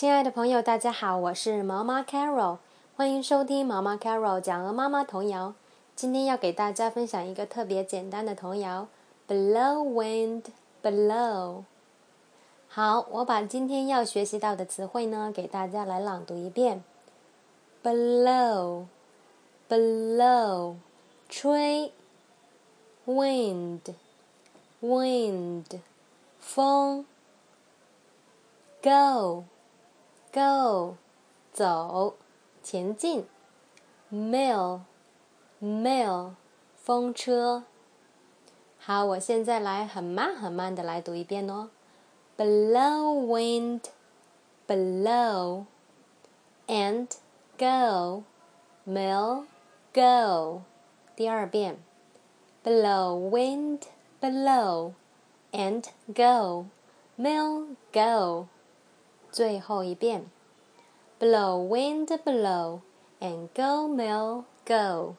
亲爱的朋友，大家好，我是毛毛 Carol，欢迎收听毛毛 Carol 讲鹅妈妈童谣。今天要给大家分享一个特别简单的童谣，Below wind below。好，我把今天要学习到的词汇呢，给大家来朗读一遍。Below，below，吹，wind，wind，风，go。Go，走，前进。Mill，mill，风车。好，我现在来很慢很慢的来读一遍哦。Blow wind, blow, and go, mill, go。第二遍。Blow wind, blow, and go, mill, go。 最后一遍，Blow wind blow and go mill go。